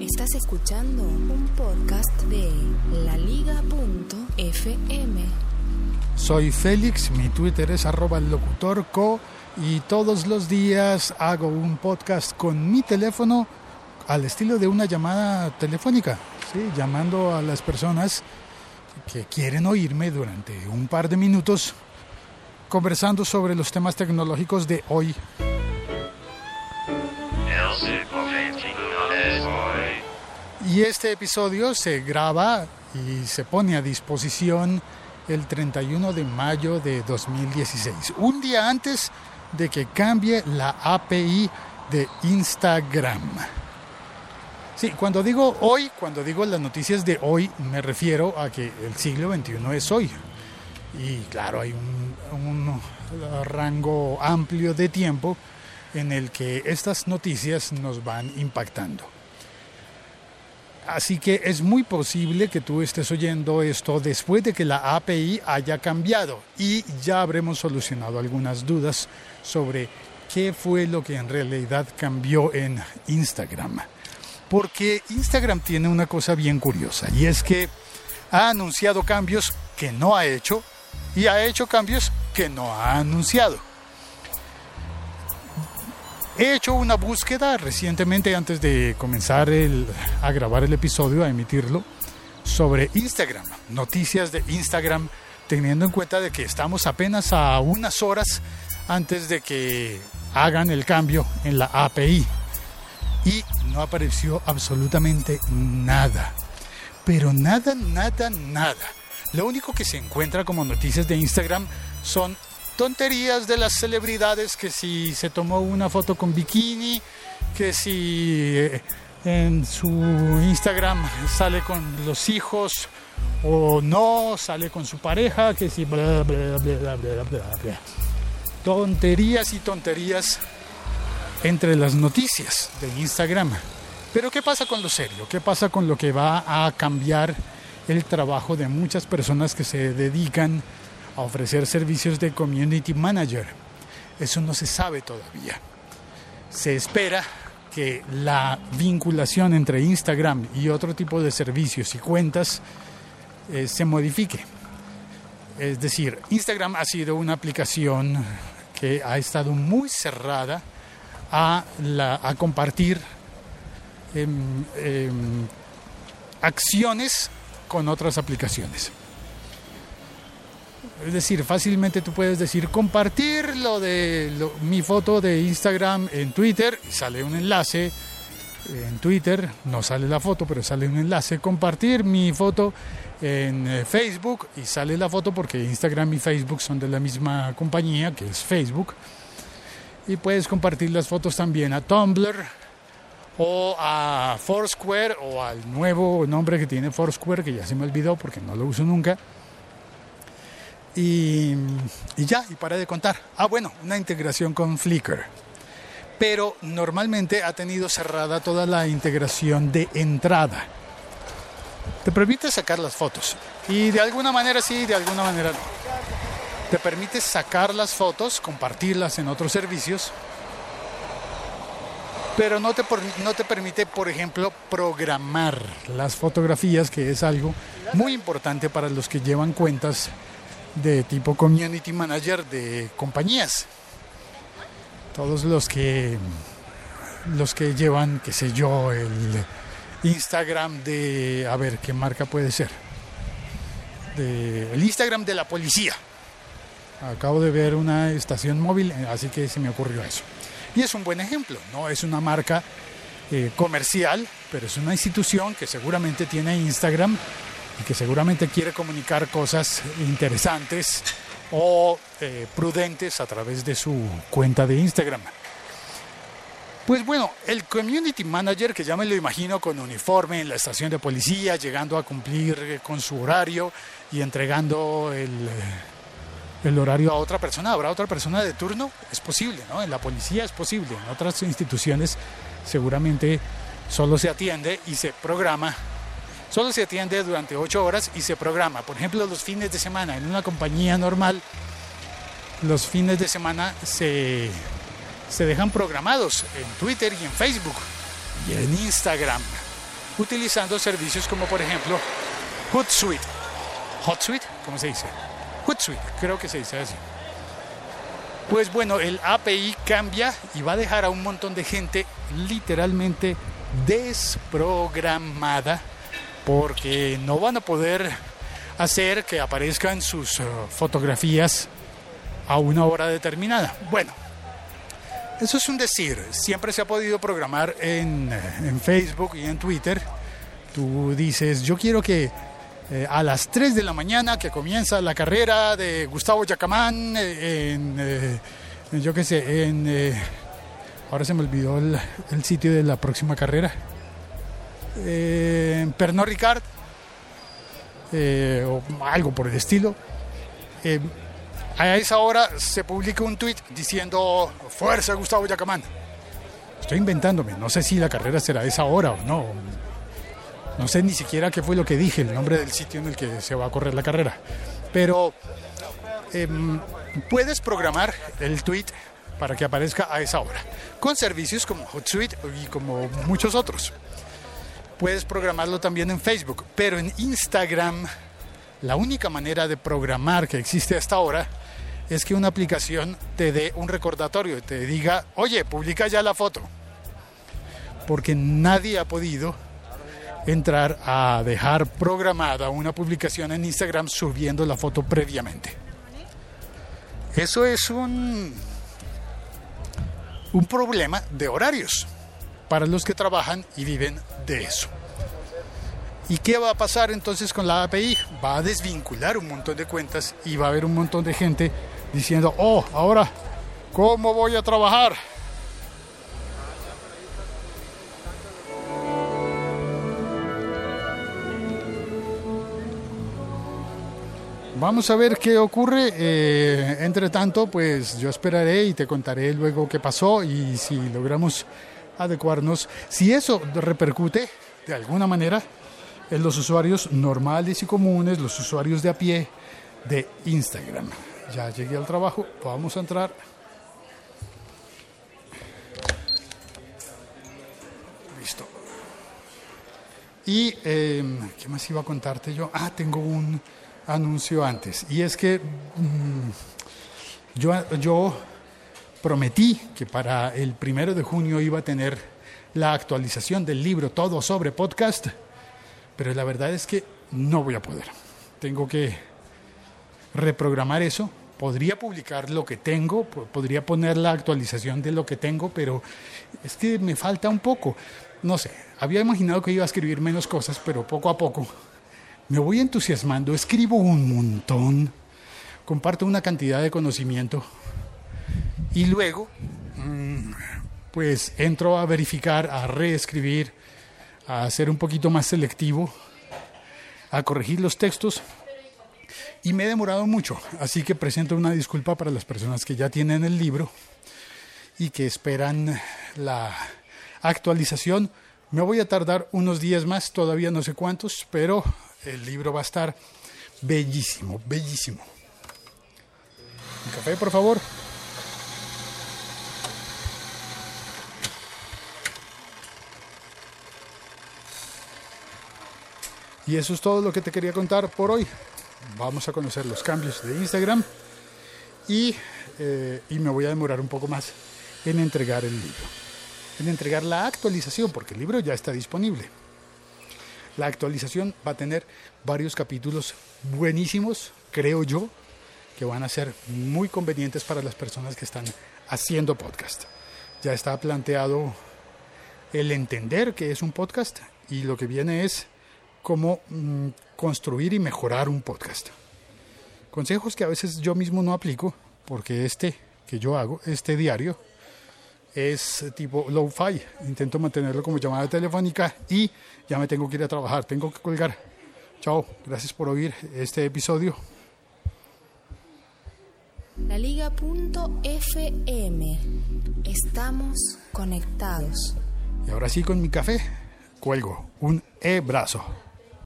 Estás escuchando un podcast de laliga.fm. Soy Félix, mi Twitter es arroba locutorco y todos los días hago un podcast con mi teléfono al estilo de una llamada telefónica, llamando a las personas que quieren oírme durante un par de minutos conversando sobre los temas tecnológicos de hoy. Y este episodio se graba y se pone a disposición el 31 de mayo de 2016, un día antes de que cambie la API de Instagram. Sí, cuando digo hoy, cuando digo las noticias de hoy, me refiero a que el siglo XXI es hoy. Y claro, hay un, un rango amplio de tiempo en el que estas noticias nos van impactando. Así que es muy posible que tú estés oyendo esto después de que la API haya cambiado y ya habremos solucionado algunas dudas sobre qué fue lo que en realidad cambió en Instagram. Porque Instagram tiene una cosa bien curiosa y es que ha anunciado cambios que no ha hecho y ha hecho cambios que no ha anunciado. He hecho una búsqueda recientemente antes de comenzar el, a grabar el episodio, a emitirlo, sobre Instagram, noticias de Instagram, teniendo en cuenta de que estamos apenas a unas horas antes de que hagan el cambio en la API. Y no apareció absolutamente nada. Pero nada, nada, nada. Lo único que se encuentra como noticias de Instagram son tonterías de las celebridades, que si se tomó una foto con bikini, que si eh, en su Instagram sale con los hijos o no, sale con su pareja, que si bla bla bla bla bla bla. Tonterías y tonterías entre las noticias de Instagram. Pero ¿qué pasa con lo serio? ¿Qué pasa con lo que va a cambiar el trabajo de muchas personas que se dedican a ofrecer servicios de community manager. Eso no se sabe todavía. Se espera que la vinculación entre Instagram y otro tipo de servicios y cuentas eh, se modifique. Es decir, Instagram ha sido una aplicación que ha estado muy cerrada a, la, a compartir eh, eh, acciones con otras aplicaciones. Es decir, fácilmente tú puedes decir compartir lo de mi foto de Instagram en Twitter sale un enlace en Twitter, no sale la foto, pero sale un enlace, compartir mi foto en eh, Facebook y sale la foto porque Instagram y Facebook son de la misma compañía que es Facebook. Y puedes compartir las fotos también a Tumblr o a Foursquare o al nuevo nombre que tiene Foursquare que ya se me olvidó porque no lo uso nunca y, ya, y para de contar. Ah, bueno, una integración con Flickr. Pero normalmente ha tenido cerrada toda la integración de entrada. Te permite sacar las fotos. Y de alguna manera sí, de alguna manera no. Te permite sacar las fotos, compartirlas en otros servicios. Pero no te, no te permite, por ejemplo, programar las fotografías, que es algo muy importante para los que llevan cuentas de tipo community manager de compañías. Todos los que los que llevan, qué sé yo, el Instagram de, a ver, ¿qué marca puede ser? el Instagram de la policía. Acabo de ver una estación móvil, así que se me ocurrió eso. Y es un buen ejemplo, no es una marca eh, comercial, pero es una institución que seguramente tiene Instagram y que seguramente quiere comunicar cosas interesantes o eh, prudentes a través de su cuenta de Instagram. Pues bueno, el community manager, que ya me lo imagino con uniforme en la estación de policía, llegando a cumplir con su horario y entregando el, eh, el horario a otra persona, habrá otra persona de turno, es posible, ¿no? En la policía es posible, en otras instituciones seguramente solo se atiende y se programa Solo se atiende durante ocho horas y se programa. Por ejemplo, los fines de semana. En una compañía normal, los fines de semana se, se dejan programados en Twitter y en Facebook y en Instagram. utilizando servicios como por ejemplo Hootsuite. ¿Hotsuite? ¿Cómo se dice? Hootsuite, creo que se dice así. Pues bueno, el API cambia y va a dejar a un montón de gente literalmente desprogramada porque no van a poder hacer que aparezcan sus uh, fotografías a una hora determinada. Bueno, eso es un decir. Siempre se ha podido programar en, en Facebook y en Twitter. Tú dices, yo quiero que eh, a las 3 de la mañana que comienza la carrera de Gustavo Yacamán eh, en, eh, yo qué sé, en... ahora se me olvidó el, el, sitio de la próxima carrera. En Pernod Ricard o algo por el estilo. a esa hora se publica un tweet diciendo Fuerza Gustavo Yacamán. Estoy inventándome, no sé si la carrera será a esa hora o no no sé ni siquiera qué fue lo que dije, el nombre del sitio en el que se va a correr la carrera. Pero em, puedes programar el tweet para que aparezca a esa hora, con servicios como Hootsuite y como muchos otros. Puedes programarlo también en Facebook, pero en Instagram la única manera de programar que existe hasta ahora es que una aplicación te dé un recordatorio, te diga, oye, publica ya la foto. Porque nadie ha podido entrar a dejar programada una publicación en Instagram subiendo la foto previamente. Eso es un, un problema de horarios para los que trabajan y viven de eso. ¿Y qué va a pasar entonces con la API? Va a desvincular un montón de cuentas y va a haber un montón de gente diciendo, oh, ahora, ¿cómo voy a trabajar? Vamos a ver qué ocurre. Eh, entre tanto, pues yo esperaré y te contaré luego qué pasó y si logramos adecuarnos. Si eso repercute de alguna manera en los usuarios normales y comunes, los usuarios de a pie de Instagram. Ya llegué al trabajo, vamos a entrar. Listo. Y, eh, ¿qué más iba a contarte yo? Ah, tengo un anuncio antes. Y es que mm, yo, yo prometí que para el primero de junio iba a tener la actualización del libro Todo sobre podcast, pero la verdad es que no voy a poder. Tengo que reprogramar eso. Podría publicar lo que tengo, podría poner la actualización de lo que tengo, pero es que me falta un poco. No sé, había imaginado que iba a escribir menos cosas, pero poco a poco me voy entusiasmando, escribo un montón, comparto una cantidad de conocimiento y luego mm, pues entro a verificar, a reescribir, a ser un poquito más selectivo, a corregir los textos y me he demorado mucho, así que presento una disculpa para las personas que ya tienen el libro y que esperan la actualización. Me voy a tardar unos días más, todavía no sé cuántos, pero el libro va a estar bellísimo, bellísimo. Un café, por favor. Y eso es todo lo que te quería contar por hoy. Vamos a conocer los cambios de Instagram y, eh, y, me voy a demorar un poco más en entregar el libro, en entregar la actualización, porque el libro ya está disponible. La actualización va a tener varios capítulos buenísimos, creo yo, que van a ser muy convenientes para las personas que están haciendo podcast. Ya está planteado el entender que es un podcast y lo que viene es cómo mm, construir y mejorar un podcast. Consejos que a veces yo mismo no aplico porque este que yo hago, este diario, es tipo low-fi. Intento mantenerlo como llamada telefónica y ya me tengo que ir a trabajar. Tengo que colgar. Chao. Gracias por oír este episodio. La Liga.fm. Estamos conectados. Y ahora sí con mi café. Cuelgo un e-brazo.